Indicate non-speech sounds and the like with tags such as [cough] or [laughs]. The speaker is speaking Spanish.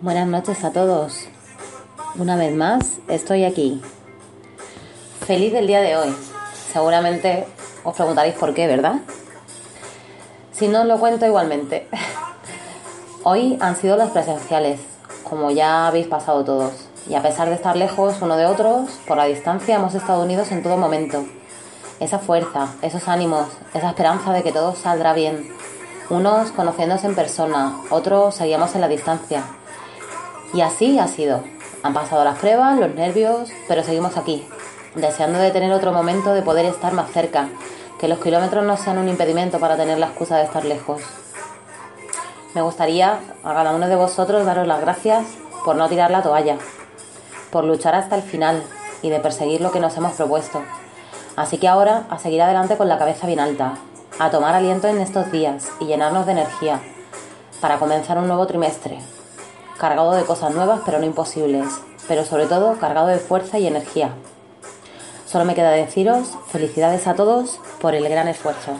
Buenas noches a todos. Una vez más, estoy aquí. Feliz del día de hoy. Seguramente os preguntaréis por qué, ¿verdad? Si no os lo cuento igualmente. [laughs] Hoy han sido las presenciales, como ya habéis pasado todos. Y a pesar de estar lejos uno de otros, por la distancia hemos estado unidos en todo momento. Esa fuerza, esos ánimos, esa esperanza de que todo saldrá bien. Unos conociéndose en persona, otros seguíamos en la distancia y así ha sido. Han pasado las pruebas, los nervios, pero seguimos aquí, deseando de tener otro momento de poder estar más cerca, que los kilómetros no sean un impedimento para tener la excusa de estar lejos. Me gustaría a cada uno de vosotros daros las gracias por no tirar la toalla, por luchar hasta el final y de perseguir lo que nos hemos propuesto. Así que ahora a seguir adelante con la cabeza bien alta, a tomar aliento en estos días y llenarnos de energía para comenzar un nuevo trimestre, cargado de cosas nuevas pero no imposibles, pero sobre todo cargado de fuerza y energía. Solo me queda deciros felicidades a todos por el gran esfuerzo.